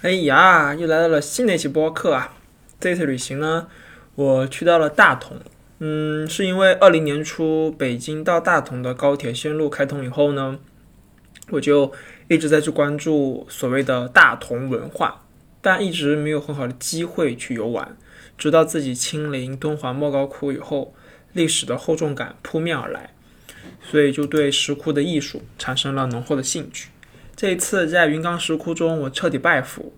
哎呀，又来到了新的一期播客啊！这次旅行呢，我去到了大同。嗯，是因为二零年初北京到大同的高铁线路开通以后呢，我就一直在去关注所谓的大同文化，但一直没有很好的机会去游玩。直到自己亲临敦煌莫高窟以后，历史的厚重感扑面而来，所以就对石窟的艺术产生了浓厚的兴趣。这一次在云冈石窟中，我彻底拜服，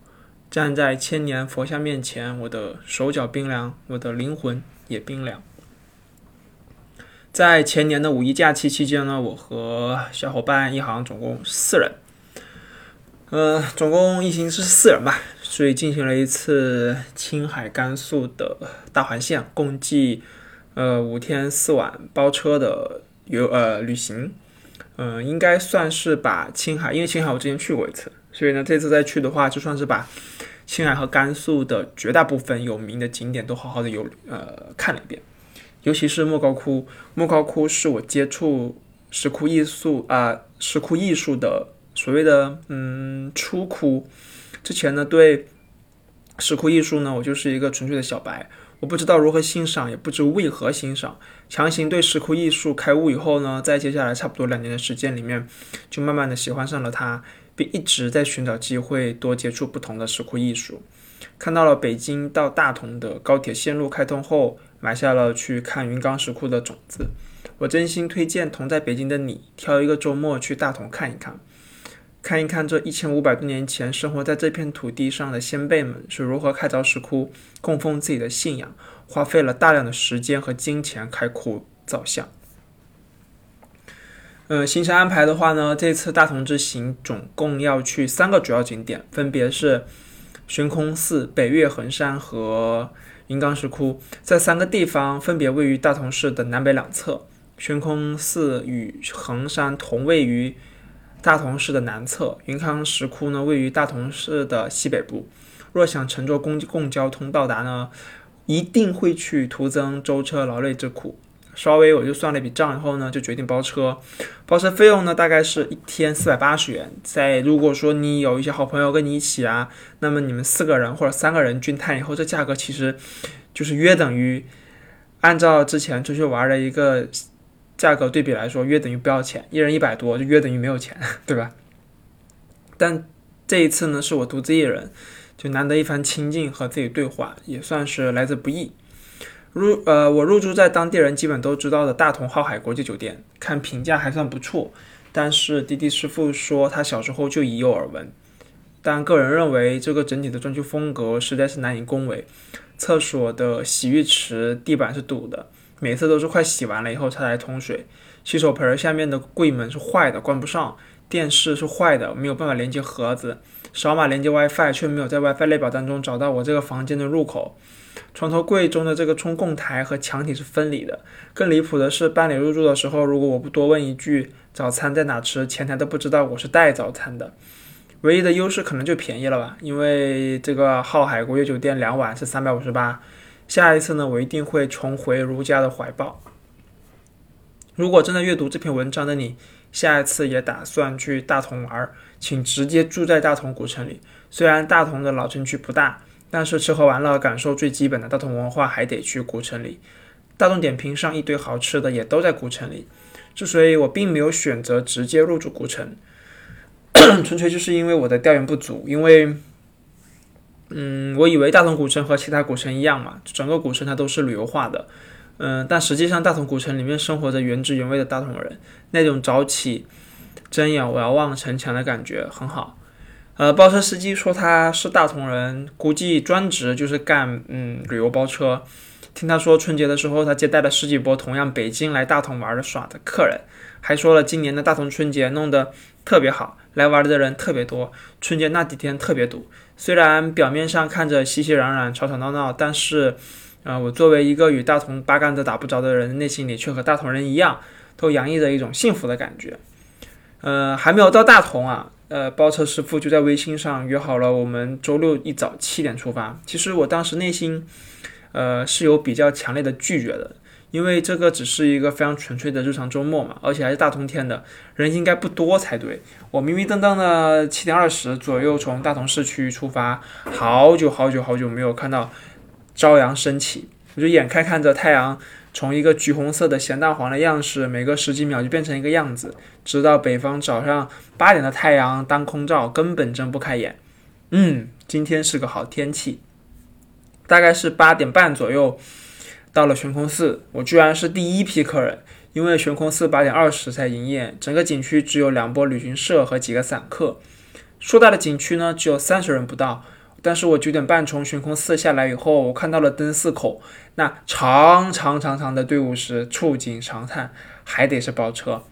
站在千年佛像面前，我的手脚冰凉，我的灵魂也冰凉。在前年的五一假期期间呢，我和小伙伴一行总共四人，呃，总共一行是四人吧，所以进行了一次青海甘肃的大环线，共计呃五天四晚包车的游呃旅行。嗯，应该算是把青海，因为青海我之前去过一次，所以呢，这次再去的话，就算是把青海和甘肃的绝大部分有名的景点都好好的游呃看了一遍。尤其是莫高窟，莫高窟是我接触石窟艺术啊石窟艺术的所谓的嗯初窟。之前呢，对石窟艺术呢，我就是一个纯粹的小白。我不知道如何欣赏，也不知为何欣赏。强行对石窟艺术开悟以后呢，在接下来差不多两年的时间里面，就慢慢的喜欢上了它，并一直在寻找机会多接触不同的石窟艺术。看到了北京到大同的高铁线路开通后，埋下了去看云冈石窟的种子。我真心推荐同在北京的你，挑一个周末去大同看一看。看一看这一千五百多年前生活在这片土地上的先辈们是如何开凿石窟、供奉自己的信仰，花费了大量的时间和金钱开窟造像。呃，行程安排的话呢，这次大同之行总共要去三个主要景点，分别是悬空寺、北岳恒山和云冈石窟。这三个地方分别位于大同市的南北两侧，悬空寺与恒山同位于。大同市的南侧，云冈石窟呢位于大同市的西北部。若想乘坐公共交通到达呢，一定会去徒增舟车劳累之苦。稍微我就算了一笔账以后呢，就决定包车。包车费用呢大概是一天四百八十元。在如果说你有一些好朋友跟你一起啊，那么你们四个人或者三个人均摊以后，这价格其实就是约等于按照之前出去玩的一个。价格对比来说，约等于不要钱，一人一百多，就约等于没有钱，对吧？但这一次呢，是我独自一人，就难得一番清静和自己对话，也算是来之不易。入呃，我入住在当地人基本都知道的大同浩海国际酒店，看评价还算不错。但是滴滴师傅说他小时候就已有耳闻，但个人认为这个整体的装修风格实在是难以恭维。厕所的洗浴池地板是堵的。每次都是快洗完了以后才来通水，洗手盆下面的柜门是坏的，关不上；电视是坏的，没有办法连接盒子；扫码连接 WiFi 却没有在 WiFi 列表当中找到我这个房间的入口。床头柜中的这个中供台和墙体是分离的。更离谱的是，办理入住的时候，如果我不多问一句早餐在哪吃，前台都不知道我是带早餐的。唯一的优势可能就便宜了吧，因为这个浩海国际酒店两晚是三百五十八。下一次呢，我一定会重回儒家的怀抱。如果正在阅读这篇文章的你，下一次也打算去大同玩，请直接住在大同古城里。虽然大同的老城区不大，但是吃喝玩乐、感受最基本的大同文化，还得去古城里。大众点评上一堆好吃的也都在古城里。之所以我并没有选择直接入住古城，纯粹就是因为我的调研不足，因为。嗯，我以为大同古城和其他古城一样嘛，整个古城它都是旅游化的。嗯，但实际上大同古城里面生活着原汁原味的大同人，那种早起睁眼我要望城墙的感觉很好。呃，包车司机说他是大同人，估计专职就是干嗯旅游包车。听他说春节的时候他接待了十几波同样北京来大同玩的耍的客人，还说了今年的大同春节弄得特别好，来玩的人特别多，春节那几天特别堵。虽然表面上看着熙熙攘攘、吵吵闹闹，但是，啊，我作为一个与大同八竿子打不着的人，内心里却和大同人一样，都洋溢着一种幸福的感觉。呃，还没有到大同啊，呃，包车师傅就在微信上约好了我们周六一早七点出发。其实我当时内心，呃，是有比较强烈的拒绝的，因为这个只是一个非常纯粹的日常周末嘛，而且还是大冬天的，人应该不多才对。我迷迷瞪瞪的七点二十左右从大同市区出发，好久好久好久没有看到朝阳升起，我就眼看看着太阳从一个橘红色的咸蛋黄的样式，每隔十几秒就变成一个样子，直到北方早上八点的太阳当空照，根本睁不开眼。嗯，今天是个好天气。大概是八点半左右到了悬空寺，我居然是第一批客人，因为悬空寺八点二十才营业，整个景区只有两波旅行社和几个散客，硕大的景区呢只有三十人不到。但是我九点半从悬空寺下来以后，我看到了登寺口那长长长长的队伍时，触景长叹，还得是包车。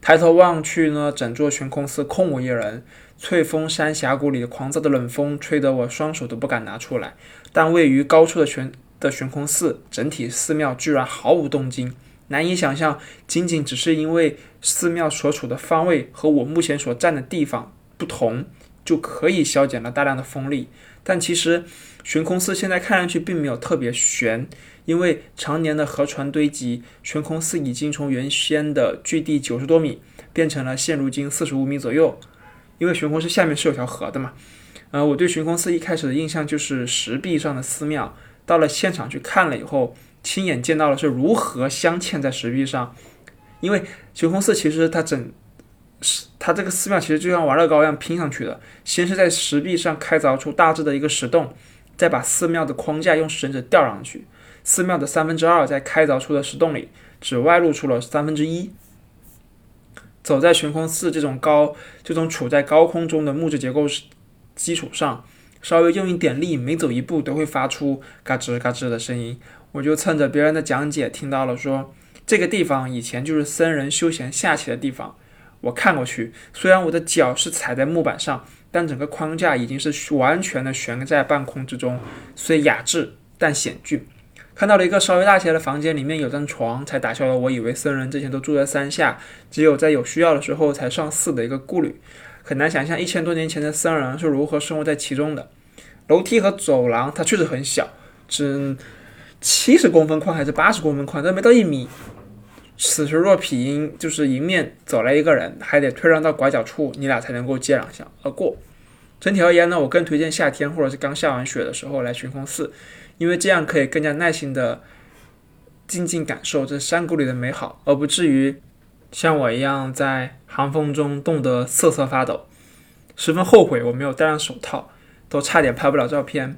抬头望去呢，整座悬空寺空无一人。翠峰山峡谷里狂躁的冷风吹得我双手都不敢拿出来，但位于高处的悬的悬空寺，整体寺庙居然毫无动静，难以想象，仅仅只是因为寺庙所处的方位和我目前所站的地方不同，就可以消减了大量的风力。但其实悬空寺现在看上去并没有特别悬，因为常年的河船堆积，悬空寺已经从原先的距地九十多米变成了现如今四十五米左右。因为悬空寺下面是有条河的嘛，呃，我对悬空寺一开始的印象就是石壁上的寺庙，到了现场去看了以后，亲眼见到了是如何镶嵌在石壁上。因为悬空寺其实它整是它这个寺庙其实就像玩乐高一样拼上去的，先是在石壁上开凿出大致的一个石洞，再把寺庙的框架用绳子吊上去，寺庙的三分之二在开凿出的石洞里只外露出了三分之一。走在悬空寺这种高、这种处在高空中的木质结构基础上，稍微用一点力，每走一步都会发出嘎吱嘎吱的声音。我就蹭着别人的讲解听到了，说这个地方以前就是僧人休闲下棋的地方。我看过去，虽然我的脚是踩在木板上，但整个框架已经是完全的悬在半空之中，虽雅致但险峻。看到了一个稍微大些的房间，里面有张床，才打消了我以为僧人之前都住在山下，只有在有需要的时候才上寺的一个顾虑。很难想象一千多年前的僧人是如何生活在其中的。楼梯和走廊它确实很小，只七十公分宽还是八十公分宽，都没到一米。此时若匹因就是迎面走来一个人，还得退让到拐角处，你俩才能够接两下而过。整体而言呢，我更推荐夏天或者是刚下完雪的时候来悬空寺。因为这样可以更加耐心的静静感受这山谷里的美好，而不至于像我一样在寒风中冻得瑟瑟发抖。十分后悔我没有戴上手套，都差点拍不了照片。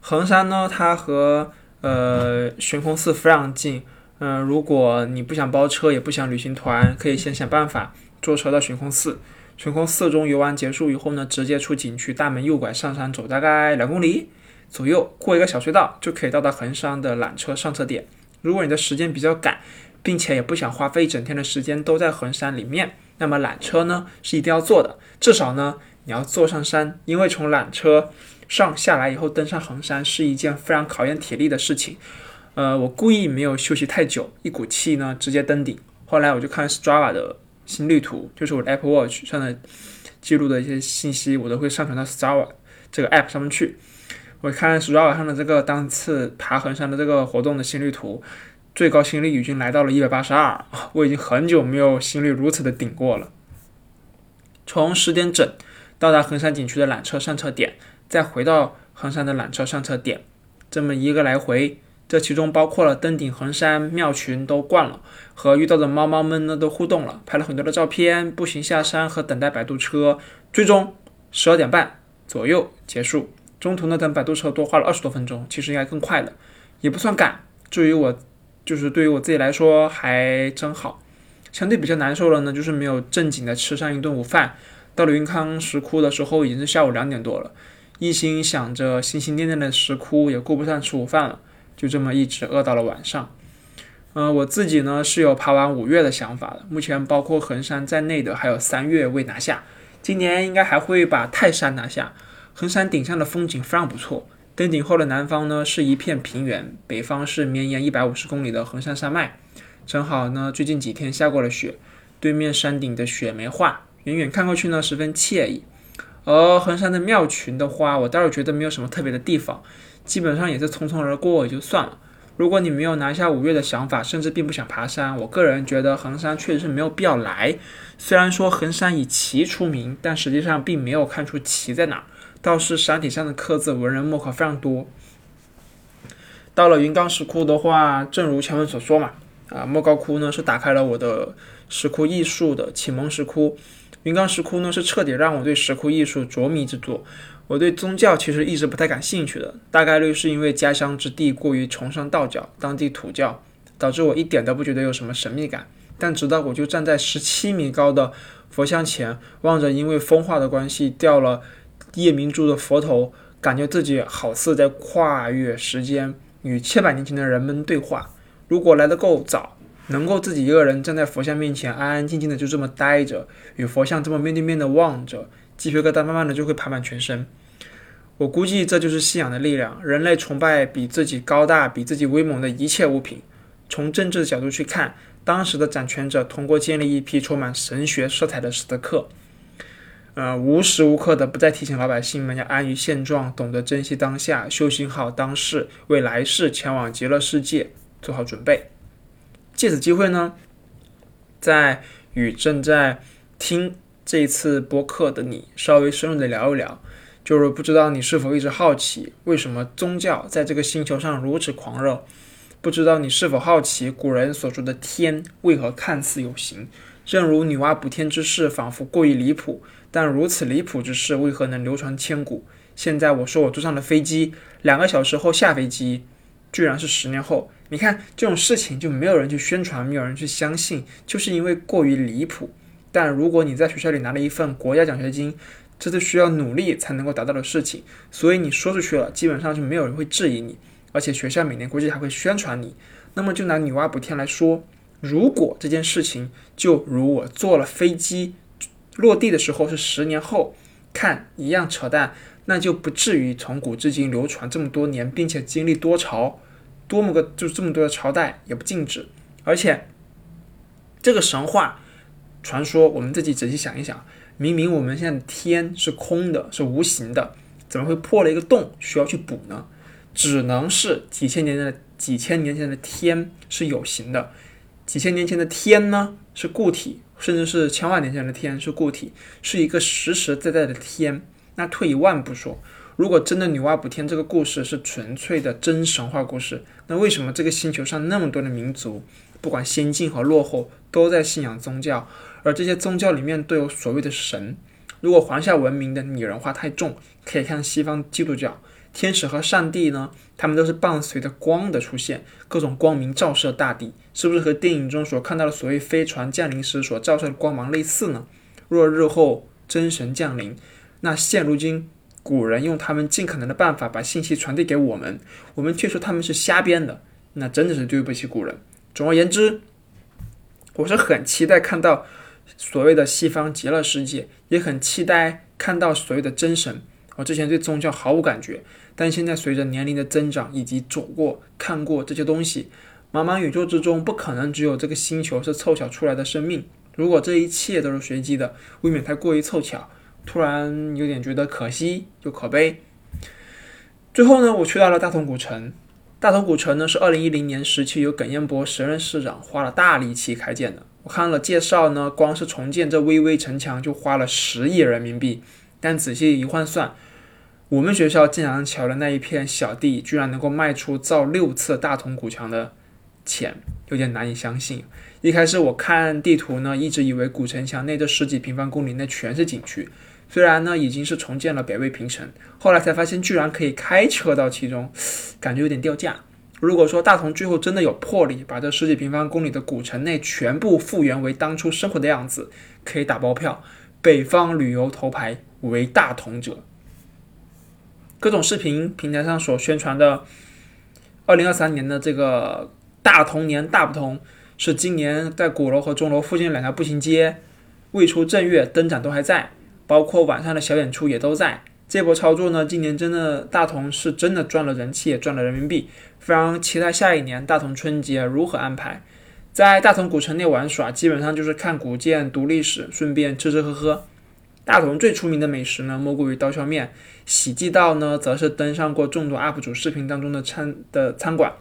衡山呢，它和呃悬空寺非常近。嗯，如果你不想包车，也不想旅行团，可以先想办法坐车到悬空寺。悬空寺中游玩结束以后呢，直接出景区大门右拐上山，走大概两公里。左右过一个小隧道就可以到达衡山的缆车上车点。如果你的时间比较赶，并且也不想花费一整天的时间都在衡山里面，那么缆车呢是一定要坐的。至少呢你要坐上山，因为从缆车上下来以后登上衡山是一件非常考验体力的事情。呃，我故意没有休息太久，一股气呢直接登顶。后来我就看 Strava 的心率图，就是我的 Apple Watch 上的记录的一些信息，我都会上传到 Strava 这个 App 上面去。我看 Strava 上的这个当次爬衡山的这个活动的心率图，最高心率已经来到了一百八十二，我已经很久没有心率如此的顶过了。从十点整到达衡山景区的缆车上车点，再回到衡山的缆车上车点，这么一个来回，这其中包括了登顶衡山庙群都逛了，和遇到的猫猫们呢都互动了，拍了很多的照片，步行下山和等待摆渡车，最终十二点半左右结束。中途呢，等摆渡车多花了二十多分钟，其实应该更快的，也不算赶。至于我，就是对于我自己来说还真好。相对比较难受的呢，就是没有正经的吃上一顿午饭。到了云康石窟的时候，已经是下午两点多了，一心想着心心念念的石窟，也顾不上吃午饭了，就这么一直饿到了晚上。嗯，我自己呢是有爬完五岳的想法的，目前包括衡山在内的还有三岳未拿下，今年应该还会把泰山拿下。衡山顶上的风景非常不错。登顶后的南方呢是一片平原，北方是绵延一百五十公里的衡山山脉。正好呢，最近几天下过了雪，对面山顶的雪没化，远远看过去呢十分惬意。而衡山的庙群的话，我倒是觉得没有什么特别的地方，基本上也是匆匆而过也就算了。如果你没有拿下五岳的想法，甚至并不想爬山，我个人觉得衡山确实是没有必要来。虽然说衡山以奇出名，但实际上并没有看出奇在哪，倒是山体上的刻字文人墨客非常多。到了云冈石窟的话，正如前文所说嘛，啊，莫高窟呢是打开了我的石窟艺术的启蒙石窟，云冈石窟呢是彻底让我对石窟艺术着迷之作。我对宗教其实一直不太感兴趣的，大概率是因为家乡之地过于崇尚道教，当地土教，导致我一点都不觉得有什么神秘感。但直到我就站在十七米高的佛像前，望着因为风化的关系掉了夜明珠的佛头，感觉自己好似在跨越时间。与千百年前的人们对话。如果来得够早，能够自己一个人站在佛像面前，安安静静的就这么待着，与佛像这么面对面的望着，鸡皮疙瘩慢慢的就会爬满全身。我估计这就是信仰的力量。人类崇拜比自己高大、比自己威猛的一切物品。从政治的角度去看，当时的掌权者通过建立一批充满神学色彩的史德克。呃，无时无刻的不再提醒老百姓们要安于现状，懂得珍惜当下，修行好当世，为来世前往极乐世界做好准备。借此机会呢，在与正在听这一次播客的你稍微深入的聊一聊，就是不知道你是否一直好奇，为什么宗教在这个星球上如此狂热？不知道你是否好奇，古人所说的天为何看似有形？正如女娲补天之事，仿佛过于离谱。但如此离谱之事，为何能流传千古？现在我说我坐上了飞机，两个小时后下飞机，居然是十年后。你看这种事情就没有人去宣传，没有人去相信，就是因为过于离谱。但如果你在学校里拿了一份国家奖学金，这是需要努力才能够达到的事情，所以你说出去了，基本上就没有人会质疑你，而且学校每年估计还会宣传你。那么就拿女娲补天来说，如果这件事情就如我坐了飞机。落地的时候是十年后，看一样扯淡，那就不至于从古至今流传这么多年，并且经历多朝，多么个就这么多的朝代也不静止。而且，这个神话传说，我们自己仔细想一想，明明我们现在天是空的，是无形的，怎么会破了一个洞需要去补呢？只能是几千年的几千年前的天是有形的，几千年前的天呢是固体。甚至是千万年前的天是固体，是一个实实在在的天。那退一万步说，如果真的女娲补天这个故事是纯粹的真神话故事，那为什么这个星球上那么多的民族，不管先进和落后，都在信仰宗教？而这些宗教里面都有所谓的神。如果华夏文明的拟人化太重，可以看西方基督教。天使和上帝呢？他们都是伴随着光的出现，各种光明照射大地，是不是和电影中所看到的所谓飞船降临时所照射的光芒类似呢？若日后真神降临，那现如今古人用他们尽可能的办法把信息传递给我们，我们却说他们是瞎编的，那真的是对不起古人。总而言之，我是很期待看到所谓的西方极乐世界，也很期待看到所谓的真神。我之前对宗教毫无感觉，但现在随着年龄的增长，以及走过、看过这些东西，茫茫宇宙之中不可能只有这个星球是凑巧出来的生命。如果这一切都是随机的，未免太过于凑巧，突然有点觉得可惜又可悲。最后呢，我去到了大同古城。大同古城呢是二零一零年时期由耿彦博时任市长花了大力气开建的。我看了介绍呢，光是重建这巍巍城墙就花了十亿人民币，但仔细一换算。我们学校晋阳桥的那一片小地，居然能够卖出造六次大同古墙的钱，有点难以相信。一开始我看地图呢，一直以为古城墙内这十几平方公里内全是景区，虽然呢已经是重建了北魏平城，后来才发现居然可以开车到其中，感觉有点掉价。如果说大同最后真的有魄力，把这十几平方公里的古城内全部复原为当初生活的样子，可以打包票，北方旅游头牌为大同者。各种视频平台上所宣传的，二零二三年的这个大同年大不同，是今年在鼓楼和钟楼附近两条步行街，未出正月灯展都还在，包括晚上的小演出也都在。这波操作呢，今年真的大同是真的赚了人气，也赚了人民币。非常期待下一年大同春节如何安排，在大同古城内玩耍，基本上就是看古建、读历史，顺便吃吃喝喝。大同最出名的美食呢，莫过于刀削面；喜记道呢，则是登上过众多 UP 主视频当中的餐的餐馆。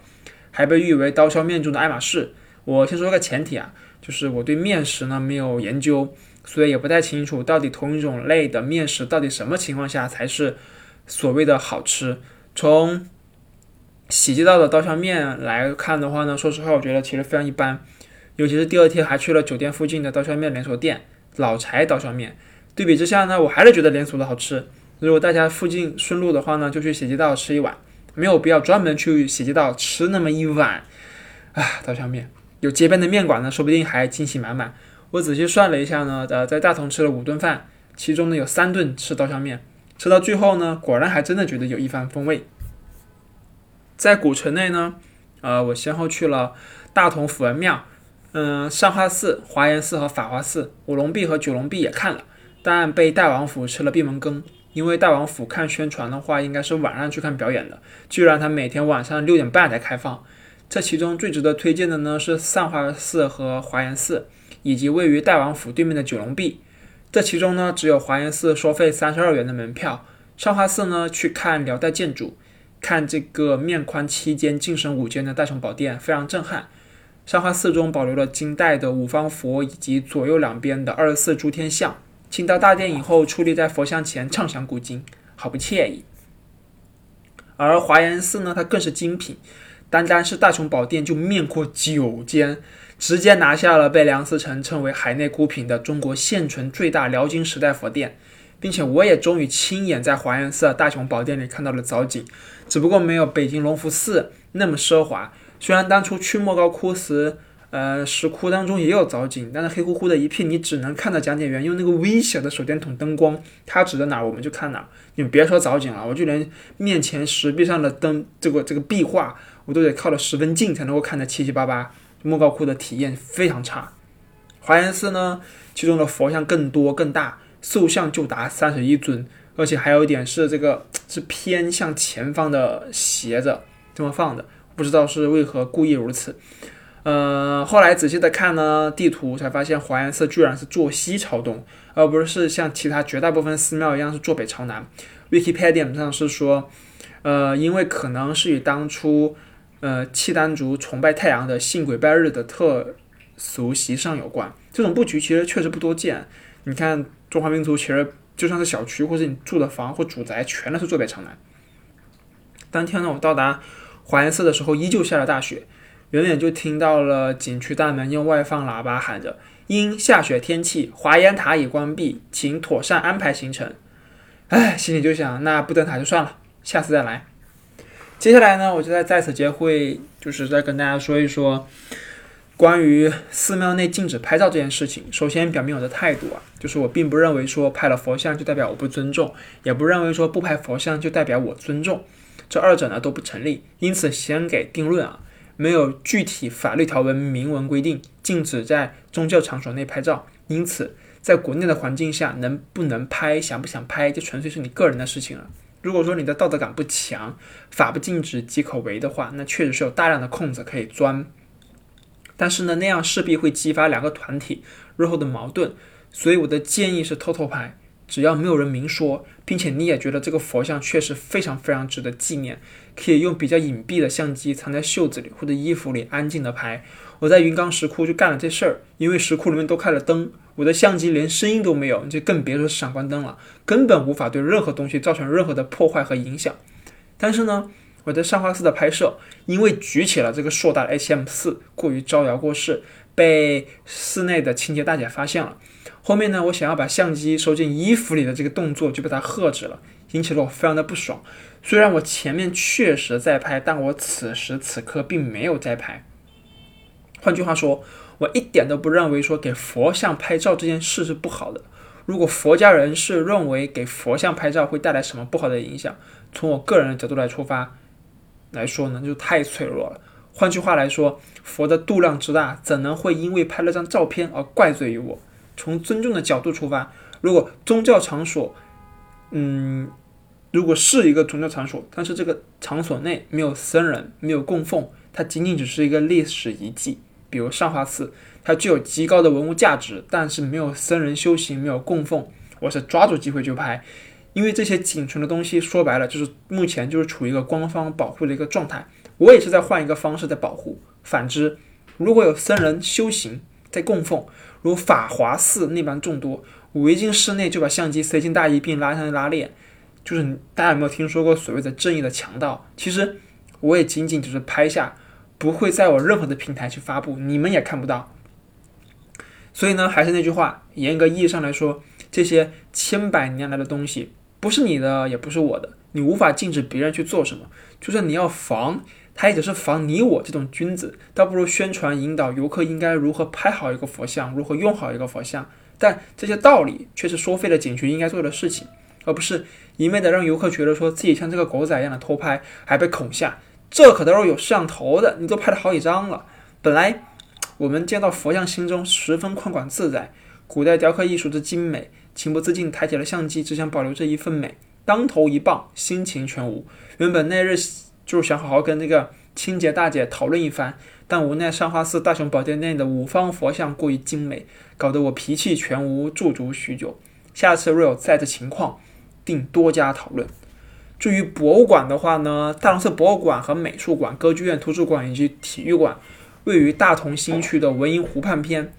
还被誉为刀削面中的爱马仕。我先说个前提啊，就是我对面食呢没有研究，所以也不太清楚到底同一种类的面食到底什么情况下才是所谓的好吃。从喜记道的刀削面来看的话呢，说实话，我觉得其实非常一般。尤其是第二天还去了酒店附近的刀削面连锁店老柴刀削面，对比之下呢，我还是觉得连锁的好吃。如果大家附近顺路的话呢，就去喜记道吃一碗，没有必要专门去喜记道吃那么一碗啊刀削面。有街边的面馆呢，说不定还惊喜满满。我仔细算了一下呢，呃，在大同吃了五顿饭，其中呢有三顿吃刀削面，吃到最后呢，果然还真的觉得有一番风味。在古城内呢，呃，我先后去了大同府文庙。嗯，上化寺、华严寺和法华寺、五龙壁和九龙壁也看了，但被大王府吃了闭门羹。因为大王府看宣传的话，应该是晚上去看表演的，居然他每天晚上六点半才开放。这其中最值得推荐的呢是上化寺和华严寺，以及位于大王府对面的九龙壁。这其中呢，只有华严寺收费三十二元的门票，上华寺呢去看辽代建筑，看这个面宽七间、进深五间的大雄宝殿，非常震撼。上华寺中保留了金代的五方佛以及左右两边的二十四诸天像。进到大殿以后，矗立在佛像前畅想古今，好不惬意。而华严寺呢，它更是精品，单单是大雄宝殿就面阔九间，直接拿下了被梁思成称为海内孤品的中国现存最大辽金时代佛殿，并且我也终于亲眼在华严寺大雄宝殿里看到了藻井，只不过没有北京隆福寺那么奢华。虽然当初去莫高窟时，呃，石窟当中也有藻井，但是黑乎乎的一片，你只能看到讲解员用那个微小的手电筒灯光，他指的哪儿我们就看哪儿。你别说藻井了，我就连面前石壁上的灯，这个这个壁画，我都得靠得十分近才能够看得七七八八。莫高窟的体验非常差。华严寺呢，其中的佛像更多更大，塑像就达三十一尊，而且还有一点是这个是偏向前方的斜着这么放的。不知道是为何故意如此，呃，后来仔细的看呢地图，才发现华严寺居然是坐西朝东，而不是像其他绝大部分寺庙一样是坐北朝南。Wikipedia 上是说，呃，因为可能是与当初呃契丹族崇拜太阳的信鬼拜日的特俗习尚有关。这种布局其实确实不多见。你看中华民族，其实就算是小区或者你住的房或主宅，全都是坐北朝南。当天呢，我到达。华严寺的时候依旧下了大雪，远远就听到了景区大门用外放喇叭喊着：“因下雪天气，华严塔已关闭，请妥善安排行程。”哎，心里就想，那不登塔就算了，下次再来。接下来呢，我就在在此结会，就是在跟大家说一说关于寺庙内禁止拍照这件事情。首先表明我的态度啊，就是我并不认为说拍了佛像就代表我不尊重，也不认为说不拍佛像就代表我尊重。这二者呢都不成立，因此先给定论啊，没有具体法律条文明文规定禁止在宗教场所内拍照，因此在国内的环境下，能不能拍，想不想拍，就纯粹是你个人的事情了。如果说你的道德感不强，法不禁止即可为的话，那确实是有大量的空子可以钻。但是呢，那样势必会激发两个团体日后的矛盾，所以我的建议是偷偷拍。只要没有人明说，并且你也觉得这个佛像确实非常非常值得纪念，可以用比较隐蔽的相机藏在袖子里或者衣服里安静的拍。我在云冈石窟就干了这事儿，因为石窟里面都开了灯，我的相机连声音都没有，你就更别说闪光灯了，根本无法对任何东西造成任何的破坏和影响。但是呢，我在上化寺的拍摄，因为举起了这个硕大的 H M 四，过于招摇过市，被寺内的清洁大姐发现了。后面呢，我想要把相机收进衣服里的这个动作就被她喝止了，引起了我非常的不爽。虽然我前面确实在拍，但我此时此刻并没有在拍。换句话说，我一点都不认为说给佛像拍照这件事是不好的。如果佛家人士认为给佛像拍照会带来什么不好的影响，从我个人的角度来出发来说呢，就太脆弱了。换句话来说，佛的度量之大，怎能会因为拍了张照片而怪罪于我？从尊重的角度出发，如果宗教场所，嗯，如果是一个宗教场所，但是这个场所内没有僧人，没有供奉，它仅仅只是一个历史遗迹，比如上华寺，它具有极高的文物价值，但是没有僧人修行，没有供奉，我是抓住机会就拍，因为这些仅存的东西，说白了就是目前就是处于一个官方保护的一个状态，我也是在换一个方式在保护。反之，如果有僧人修行在供奉，如法华寺那般众多，我一进室内就把相机塞进大衣并拉上拉链，就是大家有没有听说过所谓的正义的强盗？其实我也仅仅只是拍下，不会在我任何的平台去发布，你们也看不到。所以呢，还是那句话，严格意义上来说，这些千百年来的东西不是你的，也不是我的，你无法禁止别人去做什么。就算你要防，它也只是防你我这种君子，倒不如宣传引导游客应该如何拍好一个佛像，如何用好一个佛像。但这些道理却是收费的景区应该做的事情，而不是一昧的让游客觉得说自己像这个狗仔一样的偷拍，还被恐吓。这可都是有摄像头的，你都拍了好几张了。本来我们见到佛像，心中十分宽广自在。古代雕刻艺术之精美，情不自禁抬起了相机，只想保留这一份美。当头一棒，心情全无。原本那日就是想好好跟那个清洁大姐讨论一番，但无奈上花寺大雄宝殿内的五方佛像过于精美，搞得我脾气全无，驻足许久。下次若有再次情况，定多加讨论。至于博物馆的话呢，大同寺博物馆和美术馆、歌剧院、图书馆以及体育馆，位于大同新区的文英湖畔边。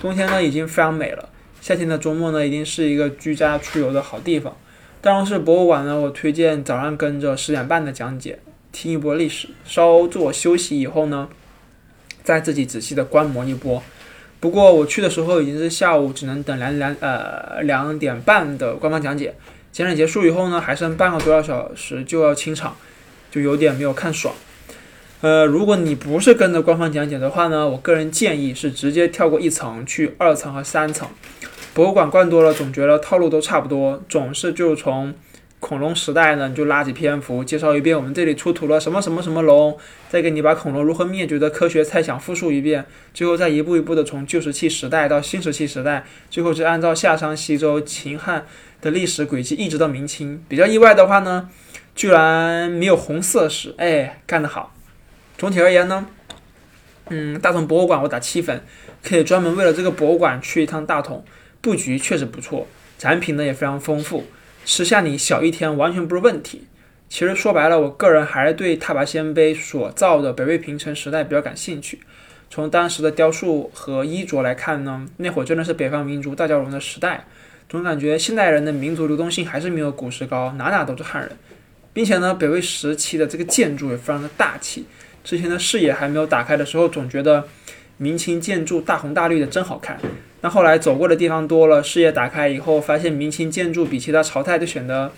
冬天呢已经非常美了，夏天的周末呢一定是一个居家出游的好地方。大同市博物馆呢，我推荐早上跟着十点半的讲解，听一波历史，稍作休息以后呢，再自己仔细的观摩一波。不过我去的时候已经是下午，只能等两两呃两点半的官方讲解。讲解结束以后呢，还剩半个多小时就要清场，就有点没有看爽。呃，如果你不是跟着官方讲解的话呢，我个人建议是直接跳过一层去二层和三层。博物馆逛多了，总觉得套路都差不多，总是就从恐龙时代呢，你就拉起篇幅介绍一遍我们这里出土了什么什么什么龙，再给你把恐龙如何灭绝的科学猜想复述一遍，最后再一步一步的从旧石器时代到新石器时代，最后就按照夏商西周秦汉的历史轨迹一直到明清。比较意外的话呢，居然没有红色史，哎，干得好。总体而言呢，嗯，大同博物馆我打七分，可以专门为了这个博物馆去一趟大同。布局确实不错，展品呢也非常丰富，吃下你小一天完全不是问题。其实说白了，我个人还是对踏拔鲜卑所造的北魏平城时代比较感兴趣。从当时的雕塑和衣着来看呢，那会儿真的是北方民族大交融的时代。总感觉现代人的民族流动性还是没有古时高，哪哪都是汉人，并且呢，北魏时期的这个建筑也非常的大气。之前的视野还没有打开的时候，总觉得明清建筑大红大绿的真好看。后来走过的地方多了，视野打开以后，发现明清建筑比其他朝代都显得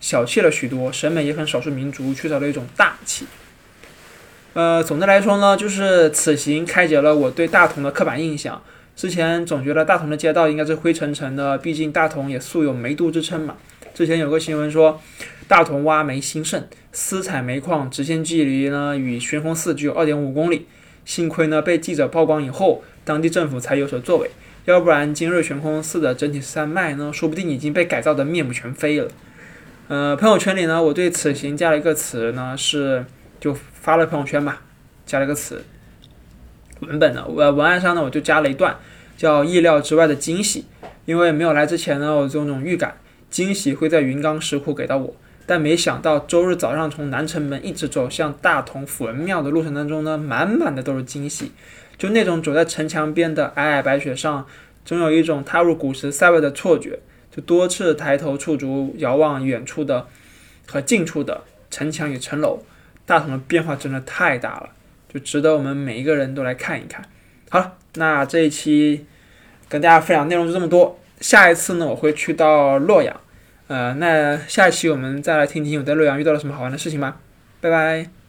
小气了许多，审美也很少数民族，缺少了一种大气。呃，总的来说呢，就是此行开解了我对大同的刻板印象。之前总觉得大同的街道应该是灰沉沉的，毕竟大同也素有煤都之称嘛。之前有个新闻说，大同挖煤兴盛，私采煤矿直线距离呢与悬空寺只有二点五公里。幸亏呢被记者曝光以后，当地政府才有所作为，要不然今日悬空寺的整体山脉呢，说不定已经被改造的面目全非了。呃，朋友圈里呢，我对此行加了一个词呢，是就发了朋友圈吧，加了个词。文本呢，文文案上呢，我就加了一段叫意料之外的惊喜，因为没有来之前呢，我就有种预感。惊喜会在云冈石窟给到我，但没想到周日早上从南城门一直走向大同府文庙的路程当中呢，满满的都是惊喜。就那种走在城墙边的皑皑白雪上，总有一种踏入古时塞外的错觉。就多次抬头触足遥望远处的和近处的城墙与城楼，大同的变化真的太大了，就值得我们每一个人都来看一看。好了，那这一期跟大家分享内容就这么多。下一次呢，我会去到洛阳，呃，那下一期我们再来听听我在洛阳遇到了什么好玩的事情吧，拜拜。